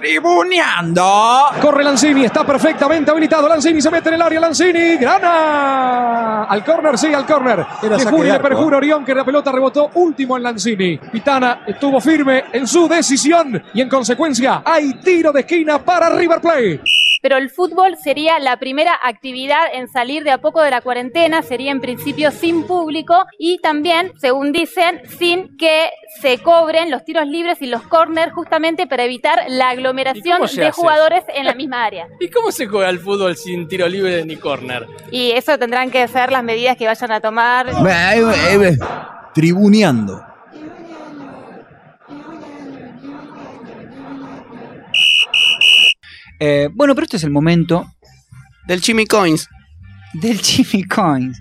Tribuneando. Corre Lanzini, está perfectamente habilitado. Lanzini se mete en el área. Lanzini, grana. Al córner, sí, al córner. Le jura y de le. Orión que la pelota rebotó último en Lanzini. Pitana estuvo firme en su decisión y en consecuencia hay tiro de esquina para River Plate. Pero el fútbol sería la primera actividad en salir de a poco de la cuarentena, sería en principio sin público y también, según dicen, sin que se cobren los tiros libres y los corners justamente para evitar la aglomeración de hace jugadores en la misma área. ¿Y cómo se juega el fútbol sin tiro libre ni córner? Y eso tendrán que ser las medidas que vayan a tomar. Tribuneando. Eh, bueno, pero este es el momento Del Chimmy Coins. del Jimmy Coins.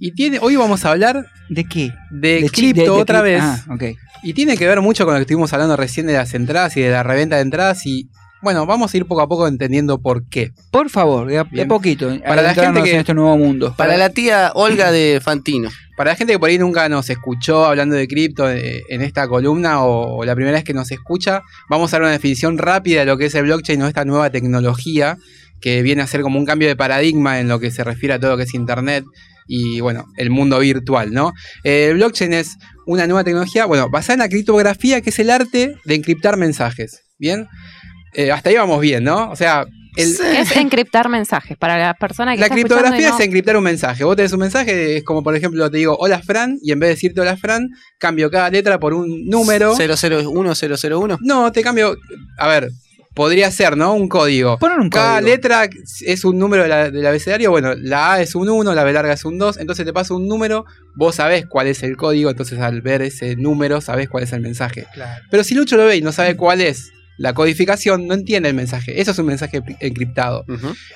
Y tiene, hoy vamos a hablar ¿De qué? de, De chi- cripto de otra cri- vez. Ah, ok. Y tiene que ver mucho con lo que estuvimos hablando recién de las entradas y de la reventa de entradas. Y bueno, vamos a ir poco a poco entendiendo por qué. Por favor, de a, de Bien. poquito. Para la gente que- en este nuevo mundo. Para la tía Olga de Fantino. Para la gente que por ahí nunca nos escuchó hablando de cripto eh, en esta columna o, o la primera vez que nos escucha, vamos a dar una definición rápida de lo que es el blockchain o esta nueva tecnología que viene a ser como un cambio de paradigma en lo que se refiere a todo lo que es Internet y bueno, el mundo virtual, ¿no? El blockchain es una nueva tecnología, bueno, basada en la criptografía, que es el arte de encriptar mensajes, ¿bien? Eh, hasta ahí vamos bien, ¿no? O sea, el, Es encriptar mensajes para la persona que la está criptografía no- es encriptar un mensaje. Vos tenés un mensaje, es como por ejemplo te digo hola Fran, y en vez de decirte hola Fran, cambio cada letra por un número. 001, 001. No, te cambio. A ver, podría ser, ¿no? Un código. Poner un Cada código. letra es un número de la- del abecedario. Bueno, la A es un 1, la B larga es un 2. Entonces te paso un número, vos sabés cuál es el código. Entonces al ver ese número, sabés cuál es el mensaje. Pero si Lucho lo ve y no sabe cuál es la codificación, no entiende el mensaje. Eso es un mensaje encriptado.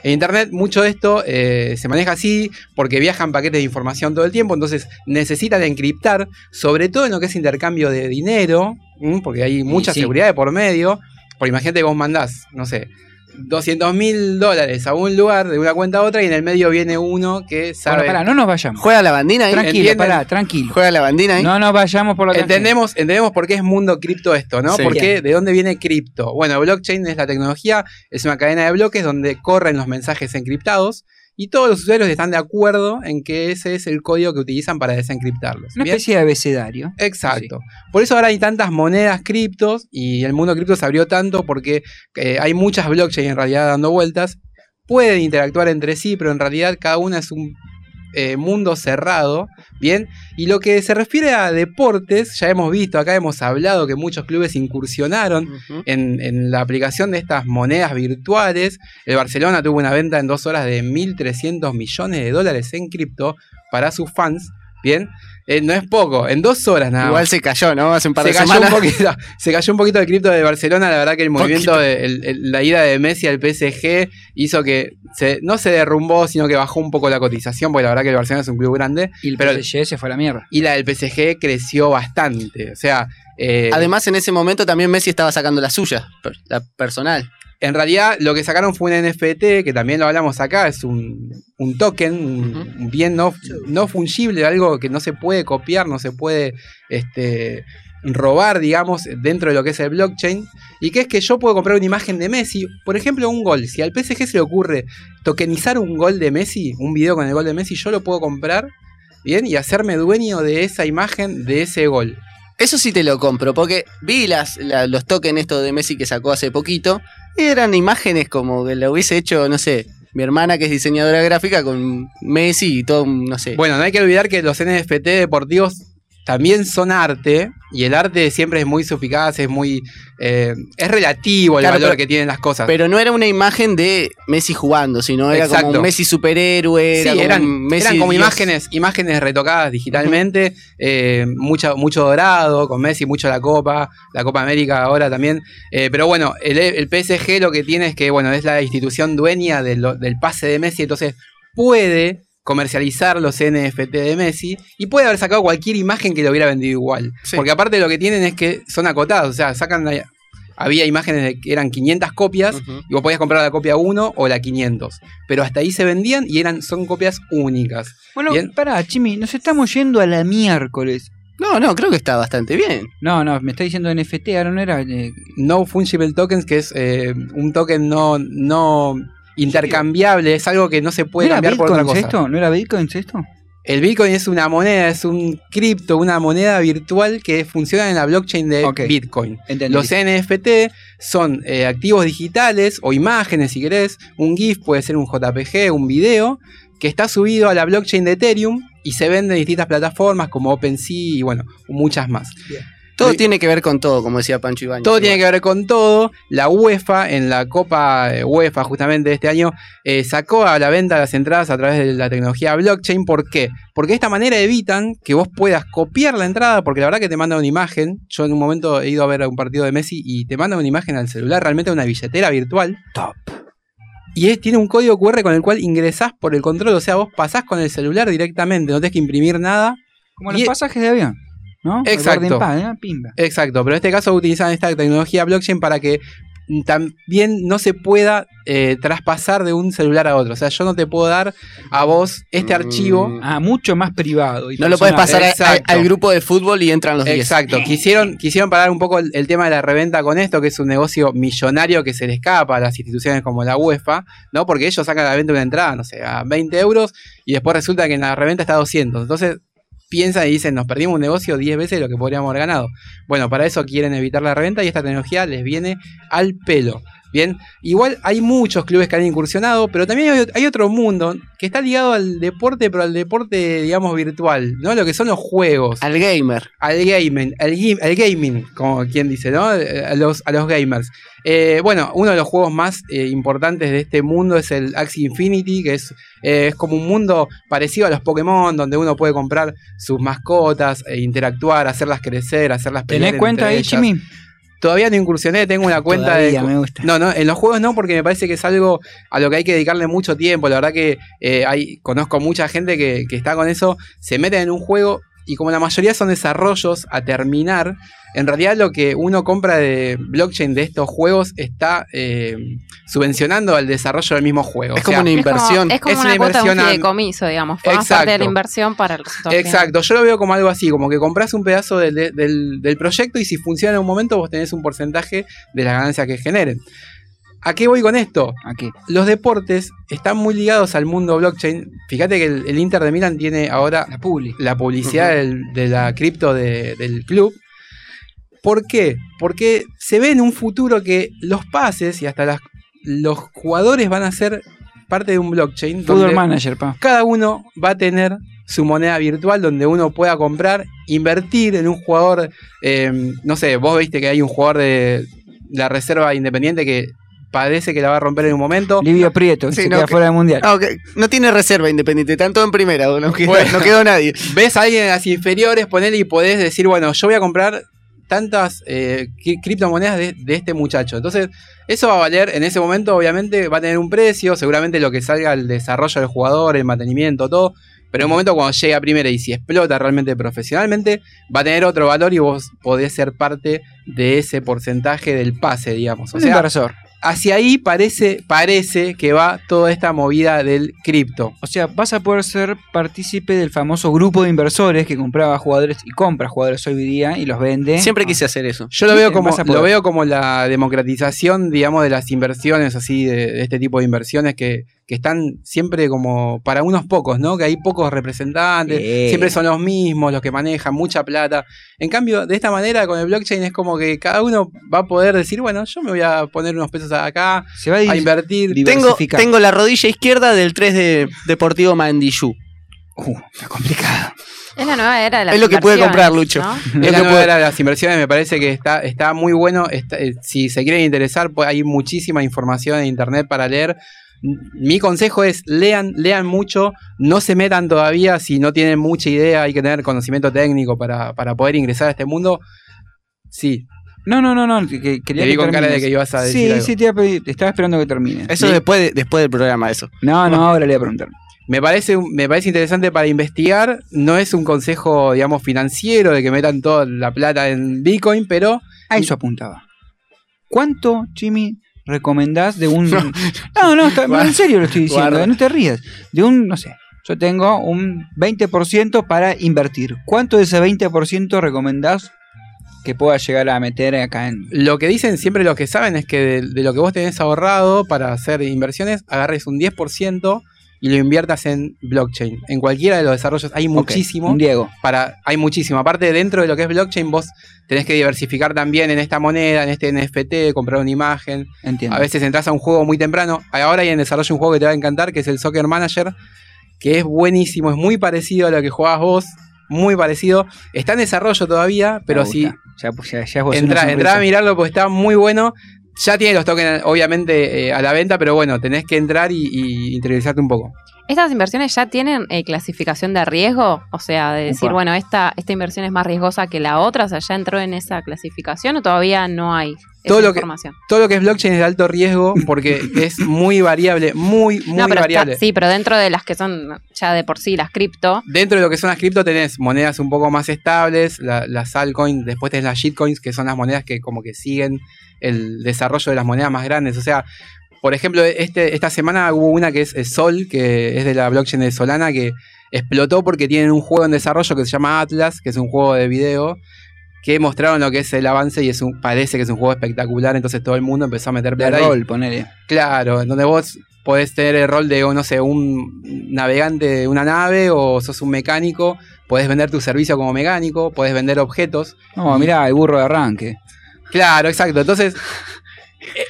En Internet mucho de esto eh, se maneja así porque viajan paquetes de información todo el tiempo, entonces necesitan encriptar, sobre todo en lo que es intercambio de dinero, porque hay mucha sí. seguridad de por medio. Porque imagínate que vos mandás, no sé, 200 mil dólares a un lugar de una cuenta a otra y en el medio viene uno que sabe... Bueno, pará, no nos vayamos. ¿Juega la bandina ahí? Tranquilo, ¿entienden? pará, tranquilo. ¿Juega la bandina ahí? No nos vayamos por la. Entendemos, entendemos por qué es mundo cripto esto, ¿no? Sí. ¿Por qué? ¿De dónde viene cripto? Bueno, blockchain es la tecnología, es una cadena de bloques donde corren los mensajes encriptados y todos los usuarios están de acuerdo en que ese es el código que utilizan para desencriptarlos. Una ¿bien? especie de abecedario. Exacto. Por eso ahora hay tantas monedas criptos y el mundo cripto se abrió tanto porque eh, hay muchas blockchains en realidad dando vueltas. Pueden interactuar entre sí, pero en realidad cada una es un eh, mundo cerrado. Bien. Y lo que se refiere a deportes, ya hemos visto, acá hemos hablado que muchos clubes incursionaron en, en la aplicación de estas monedas virtuales. El Barcelona tuvo una venta en dos horas de 1.300 millones de dólares en cripto para sus fans. Bien, Eh, no es poco, en dos horas nada Igual más. se cayó, ¿no? Hace un par Se de cayó, semanas. un poquito, se cayó un poquito el cripto de Barcelona. La verdad que el movimiento, de, el- el- la ida de Messi al PSG hizo que se, no se derrumbó, sino que bajó un poco la cotización, porque la verdad que el Barcelona es un club grande. Y el Pero- PSG se fue a la mierda. Y la del PSG creció bastante. O sea, eh, Además, en ese momento también Messi estaba sacando la suya, la personal. En realidad, lo que sacaron fue un NFT, que también lo hablamos acá, es un, un token, un, bien no, no fungible, algo que no se puede copiar, no se puede este, robar, digamos, dentro de lo que es el blockchain. Y que es que yo puedo comprar una imagen de Messi, por ejemplo, un gol. Si al PSG se le ocurre tokenizar un gol de Messi, un video con el gol de Messi, yo lo puedo comprar, ¿bien? Y hacerme dueño de esa imagen, de ese gol. Eso sí te lo compro, porque vi las, la- los tokens estos de Messi que sacó hace poquito, eran imágenes como que lo hubiese hecho, no sé, mi hermana que es diseñadora gráfica con Messi y todo, no sé. Bueno, no hay que olvidar que los NFT deportivos también son arte y el arte siempre es muy suficaz, es muy eh, es relativo el Claro, valor pero- que tienen las cosas. Pero no era una imagen de Messi jugando, sino era como un Messi superhéroe, Sí, era como eran, Messi eran como Dios. imágenes, imágenes retocadas digitalmente, eh, mucho, mucho dorado, con Messi, mucho la Copa, la Copa América ahora también. Eh, pero bueno, el, el PSG lo que tiene es que, bueno, es la institución dueña de lo- del pase de Messi, entonces puede comercializar los NFT de Messi y puede haber sacado cualquier imagen que lo hubiera vendido igual. Sí. Porque aparte lo que tienen es que son acotados, o sea, sacan... la- había imágenes de que eran 500 copias y vos podías comprar la copia 1 o la 500. Pero hasta ahí se vendían y eran, son copias únicas. Bueno, Bien. pará, Chimi, nos estamos yendo a la miércoles. No, no, creo que está bastante bien. No, no, me está diciendo NFT, ahora no era. eh, No fungible tokens, que es eh, un token no, no intercambiable, es algo que no se ¿No puede era cambiar por otra cosa. esto? ¿No era Bitcoin esto? El Bitcoin es una moneda, es un cripto, una moneda virtual que funciona en la blockchain de. Bitcoin. Entendí. Los NFT son eh, activos digitales o imágenes, si querés. Un GIF puede ser un JPG, un video, que está subido a la blockchain de Ethereum y se vende en distintas plataformas como OpenSea y bueno, muchas más. Todo tiene que ver con todo, como decía Pancho Ibañez. Todo tiene que ver con todo. La UEFA, en la Copa eh, UEFA justamente de este año, eh, sacó a la venta las entradas a través de la tecnología blockchain. ¿Por qué? Porque de esta manera evitan que vos puedas copiar la entrada, porque la verdad que te manda una imagen. Yo en un momento he ido a ver un partido de Messi y te manda una imagen al celular, realmente una billetera virtual. Top. Y es- tiene un código QR con el cual ingresás por el control, o sea, vos pasás con el celular directamente, no tenés que imprimir nada. Como Y- los pasajes de avión. ¿No? Exacto. ¿eh? Pimba. Exacto, pero en este caso utilizan esta tecnología blockchain para que también no se pueda eh, traspasar de un celular a otro. O sea, yo no te puedo dar a vos este Mm. archivo. Ah, mucho más privado. y No lo puedes pasar a- al grupo de fútbol y entran los 10. Exacto, quisieron, quisieron parar un poco el, el tema de la reventa con esto, que es un negocio millonario que se le escapa a las instituciones como la UEFA, ¿no? Porque ellos sacan a la venta una entrada, no sé, a 20 euros y después resulta que en la reventa está a 200. Entonces piensan y dicen, nos perdimos un negocio 10 veces lo que podríamos haber ganado. Bueno, para eso quieren evitar la reventa y esta tecnología les viene al pelo. Bien, igual hay muchos clubes que han incursionado, pero también hay, hay otro mundo que está ligado al deporte, pero al deporte, digamos, virtual, ¿no? Lo que son los juegos Al gamer. al gaming, al, al gaming, como quien dice, ¿no? A los, a los gamers. Eh, bueno, uno de los juegos más eh, importantes de este mundo es el Axie Infinity, que es, eh, es como un mundo parecido a los Pokémon, donde uno puede comprar sus mascotas, e interactuar, hacerlas crecer, hacerlas pelear ¿Tenés cuenta ahí, ellas. Todavía no incursioné, tengo una cuenta Todavía, de... me gusta. No, no, en los juegos no, porque me parece que es algo a lo que hay que dedicarle mucho tiempo. La verdad que eh, hay, conozco mucha gente que, que está con eso, se meten en un juego y como la mayoría son desarrollos a terminar, en realidad lo que uno compra de blockchain de estos juegos está eh, subvencionando al desarrollo del mismo juego. Es O como una Es como, inversión. es como Es una, una cuota de un fideicomiso, digamos. Formas parte de Exacto. la inversión para el resultado final. Exacto, yo lo veo como algo así, como que compras un pedazo del, del- del proyecto y si funciona en un momento vos tenés un porcentaje de las ganancias que generen. ¿A qué voy con esto? Aquí. Los deportes están muy ligados al mundo blockchain. Fíjate que el, el Inter de Milán tiene ahora La publi. la publicidad del- de la cripto de- del club. ¿Por qué? Porque se ve en un futuro que los pases y hasta las- los jugadores van a ser parte de un blockchain. Football Manager, pa. cada uno va a tener su moneda virtual donde uno pueda comprar, invertir en un jugador. eh, no sé, vos viste que hay un jugador de la reserva independiente que parece que la va a romper en un momento. Livio Prieto, Sí, se no, queda que- fuera del mundial. No, que- no tiene reserva independiente, tanto en primera, no quedó, Bueno. no quedó nadie. ves a alguien en las inferiores, ponele y podés decir, bueno, yo voy a comprar tantas eh, cri- criptomonedas de, de este muchacho. Entonces, eso va a valer, en ese momento, obviamente, va a tener un precio, seguramente lo que salga el desarrollo del jugador, el mantenimiento, todo. Pero en un momento cuando llega a primera y si explota realmente profesionalmente, va a tener otro valor y vos podés ser parte de ese porcentaje del pase, digamos. O Un sea, inversor. Hacia ahí parece, parece que va toda esta movida del cripto. O sea, vas a poder ser partícipe del famoso grupo de inversores que compraba jugadores y compra jugadores hoy día y los vende. Siempre Ah, quise hacer eso. Yo lo Sí, veo como lo veo como la democratización, digamos, de las inversiones, así, de, de este tipo de inversiones que, que están siempre como para unos pocos, ¿no? Que hay pocos representantes, siempre son los mismos los que manejan mucha plata. En cambio, de esta manera, con el blockchain es como que cada uno va a poder decir, bueno, yo me voy a poner unos pesos acá, Se va a, invertir. Tengo, Diversificar. tengo la rodilla izquierda del 3 de Deportivo Mandillú. Uh, está complicado. Es la nueva era de las Es lo que puede comprar, Lucho. ¿no? Es Lo la que nueva puede- era de las inversiones, me parece que está, está muy bueno. está- eh, si se quieren interesar, pues hay muchísima información en internet para leer. Mi consejo es lean, lean mucho, no se metan todavía si no tienen mucha idea, hay que tener conocimiento técnico para, para poder ingresar a este mundo. Sí, No, no, no, no. que- que- quería Te vi que con cara de que ibas a decir Sí, algo. sí, te, iba a pedir- te estaba esperando que termine. Eso Sí. después, de- después del programa, eso. No, no, ahora le voy a preguntar. me parece, me parece interesante para investigar. No es un consejo, digamos, financiero de que metan toda la plata en Bitcoin, pero A eso apuntaba. ¿Cuánto, Jimmy, recomendás de un. No, no, está- en serio lo estoy diciendo, Guarda. no te rías. De un, no sé, yo tengo un 20% para invertir. ¿Cuánto de ese 20% recomendás que pueda llegar a meter acá en... Lo que dicen siempre los que saben es que de, de lo que vos tenés ahorrado para hacer inversiones, agarres un 10% y lo inviertas en blockchain. En cualquiera de los desarrollos hay muchísimo. Un Diego. Para, hay muchísimo. Aparte, dentro de lo que es blockchain, vos tenés que diversificar también en esta moneda, en este NFT, comprar una imagen. Entiendo. A veces entras a un juego muy temprano. Ahora hay en desarrollo un juego que te va a encantar, que es el Soccer Manager, que es buenísimo, es muy parecido a lo que jugabas vos. Muy parecido. Está en desarrollo todavía, pero si. Ya, ya, ya entra, entra a mirarlo porque está muy bueno. Ya tiene los tokens, obviamente, eh, a la venta, pero bueno, tenés que entrar y, y interiorizarte un poco. ¿Estas inversiones ya tienen eh, clasificación de riesgo? O sea, de decir, Upa. bueno, esta, esta inversión es más riesgosa que la otra, o sea, ¿ya entró en esa clasificación o todavía no hay esa Todo lo que- información? Todo lo que es blockchain es de alto riesgo porque es muy variable, muy, muy no, pero está- variable. sí, pero dentro de las que son ya de por sí las cripto, Dentro de lo que son las cripto tenés monedas un poco más estables, la- las altcoins, después tenés las shitcoins, que son las monedas que como que siguen el desarrollo de las monedas más grandes. O sea, por ejemplo, este, esta semana hubo una que es eh, Sol, que es de la blockchain de Solana, que explotó porque tienen un juego en desarrollo que se llama Atlas, que es un juego de video, que mostraron lo que es el avance y es un, parece que es un juego espectacular, entonces todo el mundo empezó a meter plata ahí. rol, ponele. Claro, en donde vos podés tener el rol de, no sé, un navegante de una nave o sos un mecánico, podés vender tu servicio como mecánico, podés vender objetos. No, mirá, el burro de arranque. Claro, exacto. Entonces,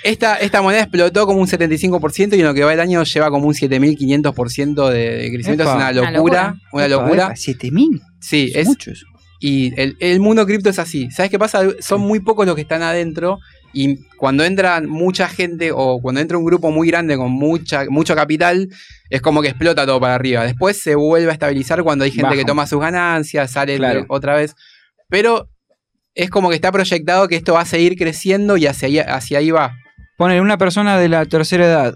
esta, esta moneda explotó como un 75% y en lo que va el año lleva como un 7500% de, de crecimiento. Epa. es una Una locura, una locura. epa, 7000. Sí, es, mucho eso. y el, el mundo cripto es así. ¿Sabes qué pasa? Son muy pocos los que están adentro. Y cuando entra mucha gente o cuando entra un grupo muy grande con mucha, mucho capital, es como que explota todo para arriba. Después se vuelve a estabilizar cuando hay gente que toma sus ganancias, sale Claro. otra vez. Pero es como que está proyectado que esto va a seguir creciendo y hacia ahí, hacia ahí va. Ponele una persona de la tercera edad.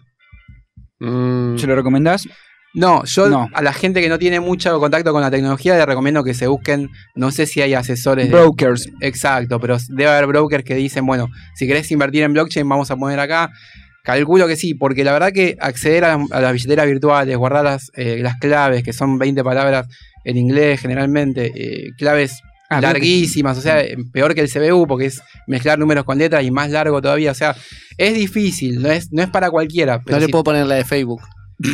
Mm. ¿Se lo recomendás? No, yo No. a la gente que no tiene mucho contacto con la tecnología le recomiendo que se busquen, no sé si hay asesores. de- Brokers. Exacto, pero debe haber brokers que dicen, bueno, si querés invertir en blockchain, vamos a poner acá. Calculo que sí, porque la verdad que acceder a, a las billeteras virtuales, guardar las, eh, las claves, que son 20 palabras en inglés generalmente, eh, claves Ah, larguísimas, o sea, eh, peor que el CBU, porque es mezclar números con letras y más largo todavía, o sea, es difícil, no es, no es para cualquiera. Pero No le si- puedo poner la de Facebook.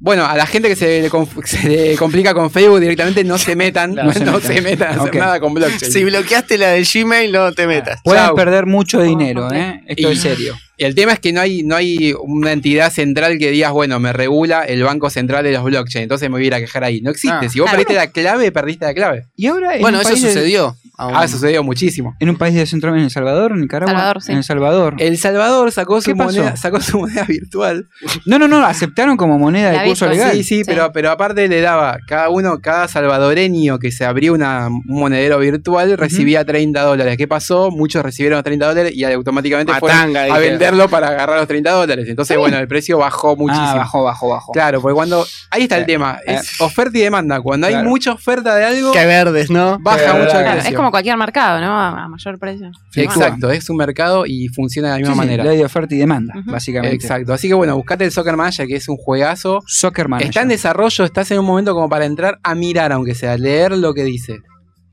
bueno, a la gente que se le, conf- se le complica con Facebook directamente no se metan, No se no metan. se metan a hacer nada con blockchain. Si bloqueaste la de Gmail, no te metas. Pueden Chau. perder mucho dinero. ¿eh? Esto Y- es serio. El tema es que no hay, no hay una entidad central que digas, bueno, me regula el banco central de los blockchain, entonces me voy a ir a quejar ahí. No existe. Ah, si vos claro. perdiste la clave, perdiste la clave. Y ahora en Bueno, un eso de- sucedió. aún. Ah, sucedió muchísimo. en un país de Centroamérica, en El Salvador, en Nicaragua. Salvador, sí. En El Salvador. El Salvador sacó ¿Qué su pasó? moneda, sacó su moneda virtual. No, no, no, aceptaron como moneda de curso legal. Sí, sí, Sí. Pero, pero aparte le daba, cada uno, cada salvadoreño que se abrió una, un monedero virtual recibía 30 dólares. ¿Qué pasó? Muchos recibieron los 30 dólares y automáticamente fueron Matanga, a dijeron. Venderlo para agarrar los 30 dólares. Entonces, bueno, el precio bajó muchísimo. Ah, bajó, bajó, bajó. Claro, porque cuando. Ahí está el Eh, tema. eh. Es oferta y demanda. Cuando hay mucha oferta de algo, Qué verdes, ¿no? baja mucho el precio. es como cualquier mercado, ¿no? A, mayor precio. Exacto, es un mercado y funciona de la misma sí, manera. ley de oferta y demanda, básicamente. Exacto. Así que bueno, buscate el Soccer Manager, que es un juegazo. Soccer Manager. Está en desarrollo, estás en un momento como para entrar a mirar, aunque sea, leer lo que dice.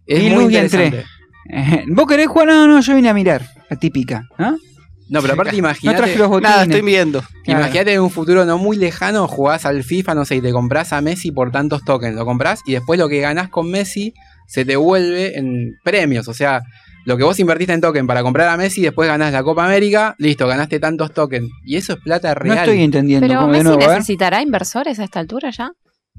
Es Vi muy y entré. interesante. Eh, ¿Vos querés jugar? No, no, yo vine a mirar. La típica. ¿ah? No, pero aparte No imagínate. traje los botines. Nada, estoy viendo. Claro. Imagínate en un futuro no muy lejano, jugás al FIFA, no sé, y te compras a Messi por tantos tokens. Lo compras y después lo que ganás con Messi se te vuelve en premios. O sea, lo que vos invertiste en token para comprar a Messi, después ganás la Copa América, listo, ganaste tantos tokens. Y eso es plata No real. estoy entendiendo. Pero ¿Cómo de Messi nuevo, ver? necesitará inversores a esta altura ya.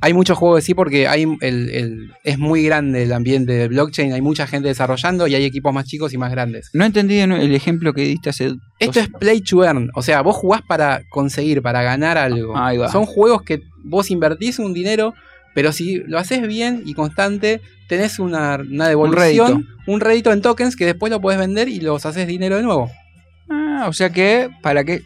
Hay muchos juegos que sí, porque hay el, el- es muy grande el ambiente del blockchain, hay mucha gente desarrollando y hay equipos más chicos y más grandes. No entendí de el ejemplo que diste hace. Esto es play to earn, o sea, vos jugás para conseguir, para ganar algo. Ahí va. Son juegos que vos invertís un dinero, pero si lo haces bien y constante, tenés una, una devolución, un rédito. en tokens que después lo podés vender y los haces dinero de nuevo. Ah, o sea que, para que.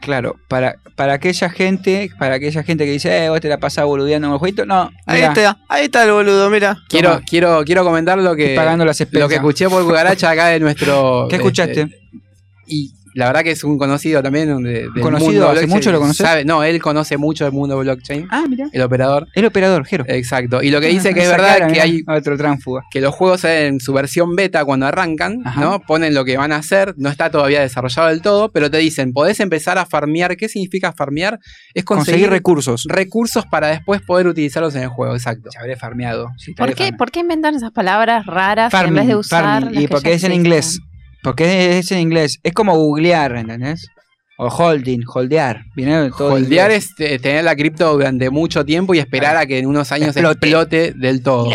Claro, para, para aquella gente, para aquella gente que dice, eh, vos te la pasás boludeando con el jueguito, no, Ahí mirá, está, ahí está el boludo, mira. Quiero, Toma. quiero, quiero comentar lo que, estoy pagando las lo que escuché por cucaracha acá de nuestro. ¿Qué escuchaste? este, y la verdad que es un conocido también de, del ¿Conocido mundo hace mucho lo conoces? Sabe- no, él conoce mucho del mundo blockchain, Ah, mira. el operador. El operador, Jero. Exacto. Y lo que dice Ah, que es verdad cara, que hay Otro tránfuga. que los juegos en su versión beta cuando arrancan, Ajá. ¿no? Ponen lo que van a hacer, no está todavía desarrollado del todo, pero te dicen, podés empezar a farmear. ¿Qué significa farmear? Es Conseguir conseguir, recursos. recursos para después poder utilizarlos en el juego, exacto. Se habré farmeado. sí, ¿Por qué. ¿Por qué inventan esas palabras raras en Farming, vez de usar farming, las Y que porque ya es en inglés. Porque es en inglés. Es como googlear, ¿entendés? O holding, holdear. Viene todo Holdear es eh, tener la cripto durante mucho tiempo y esperar a que en unos años Explote. explote, del todo.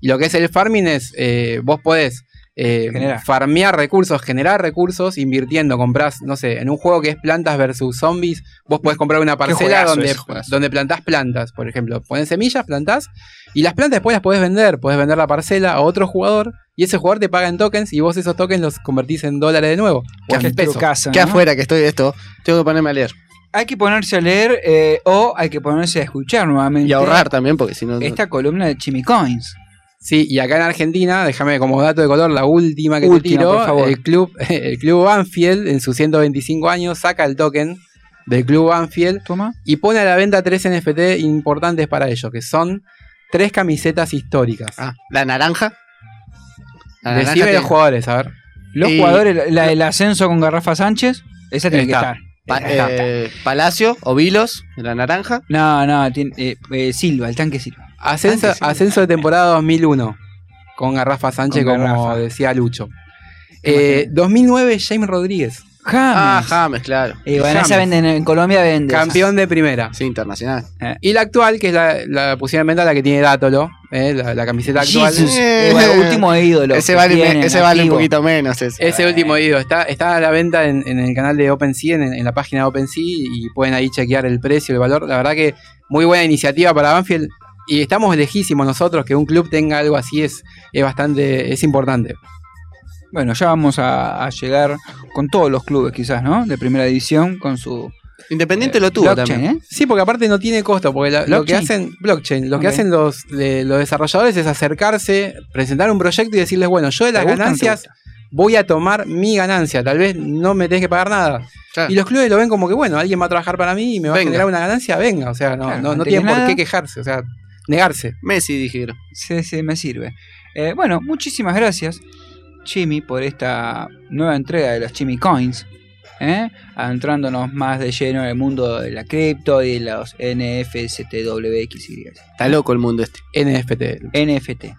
Y lo que es el farming es, eh, vos podés eh, farmear recursos, generar recursos, invirtiendo, comprás, no sé, en un juego que es plantas versus zombies, vos podés comprar una parcela donde, donde plantás plantas, por ejemplo. Pones semillas, plantás, y las plantas después las podés vender, podés vender la parcela a otro jugador, y ese jugador te paga en tokens, y vos esos tokens los convertís en dólares de nuevo, o Qué en pesos. trucazo, Que ¿no? afuera que estoy de esto, tengo que ponerme a leer. Hay que ponerse a leer eh, o hay que ponerse a escuchar nuevamente. Y ahorrar también, porque si no. no- Esta columna de Chimi Coins. Sí, y acá en Argentina, déjame como dato de color, la última que Última, te tiro, por favor. el club, el club Banfield en sus 125 años saca el token del club Banfield Toma. y pone a la venta tres NFT importantes para ellos, que son tres camisetas históricas. Ah, la naranja. Naranja Decime los jugadores, a ver. Los Y- jugadores, la del ascenso con Garrafa Sánchez, esa tiene que estar. Pa- Está. eh, Palacio o Vilos, la naranja. No, no, tiene, eh, eh, Silva, el tanque Silva. Ascenso, Antes, sí. ascenso de temporada 2001 con Garrafa Sánchez, Con como Garrafa. decía Lucho. Eh, 2009, James Rodríguez, Ah, James. James, claro. Eh, bueno, esa James. venden en Colombia, vende. campeón de primera. Sí, internacional. Y la actual, que es la, la pusieron en venta, la que tiene Dátolo, eh, la, la camiseta actual. Jesus. Eh, Eh, bueno, último ídolo. ese vale, tienen, ese vale un poquito menos. Ese. Ese último ídolo está, está a la venta en, en el canal de OpenSea, en, en la página de OpenSea, y pueden ahí chequear el precio, el valor. La verdad que muy buena iniciativa para Banfield. Y estamos lejísimos nosotros, que un club tenga algo así es, es bastante, es importante. Bueno, ya vamos a, a llegar con todos los clubes, quizás, ¿no? De primera división, con su. Independiente lo tuvo blockchain, también. ¿eh? Sí, porque aparte no tiene costo, porque la- lo que hacen, blockchain, lo que hacen los, de- los desarrolladores es acercarse, presentar un proyecto y decirles, bueno, yo de las ¿Te gusta o no te ganancias voy a tomar mi ganancia, tal vez no me tenés que pagar nada. Claro. Y los clubes lo ven como que, bueno, alguien va a trabajar para mí y me va Venga. a generar una ganancia, venga. O sea, no, Claro, no, no tienen por qué quejarse, o sea, negarse. Messi, dijeron. Sí, sí, me sirve. Eh, bueno, muchísimas gracias, Chimi, por esta nueva entrega de los Chimi Coins. ¿eh? Adentrándonos más de lleno en el mundo de la cripto y de los NFSTWXY. Está loco el mundo este. NFT. NFT.